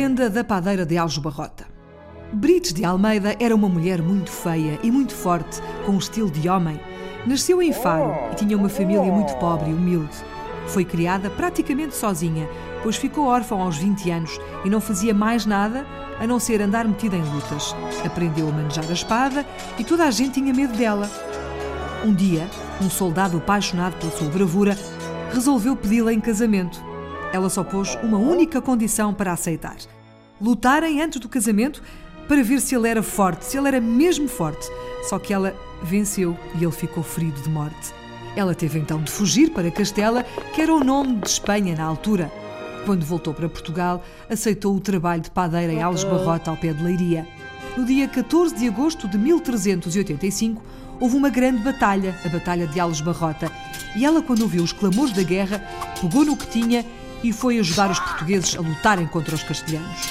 Vida da padeira de Alves Barrota. Brites de Almeida era uma mulher muito feia e muito forte, com um estilo de homem. Nasceu em Faro e tinha uma família muito pobre e humilde. Foi criada praticamente sozinha, pois ficou órfã aos 20 anos e não fazia mais nada a não ser andar metida em lutas. Aprendeu a manejar a espada e toda a gente tinha medo dela. Um dia, um soldado apaixonado pela sua bravura resolveu pedi-la em casamento. Ela só pôs uma única condição para aceitar: lutarem antes do casamento para ver se ele era forte, se ele era mesmo forte. Só que ela venceu e ele ficou ferido de morte. Ela teve então de fugir para Castela, que era o nome de Espanha na altura. Quando voltou para Portugal, aceitou o trabalho de padeira em Alves Barrota, ao pé de Leiria. No dia 14 de agosto de 1385, houve uma grande batalha, a Batalha de Alves Barrota, e ela, quando ouviu os clamores da guerra, pegou no que tinha e foi ajudar os portugueses a lutarem contra os castelhanos.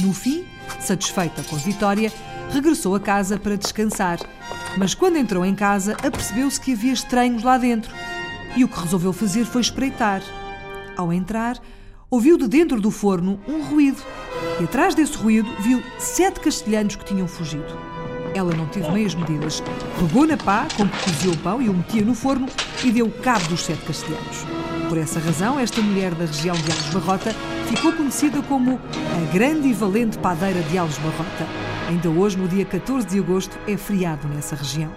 No fim, satisfeita com a vitória, regressou a casa para descansar. Mas quando entrou em casa, apercebeu-se que havia estranhos lá dentro. E o que resolveu fazer foi espreitar. Ao entrar, ouviu de dentro do forno um ruído. E atrás desse ruído viu sete castelhanos que tinham fugido. Ela não teve meias medidas. Pegou na pá com que cozia o pão e o metia no forno e deu cabo dos sete castelhanos. Por essa razão, esta mulher da região de Alves Barrota ficou conhecida como a grande e valente padeira de Alves Barrota. Ainda hoje, no dia 14 de agosto, é feriado nessa região.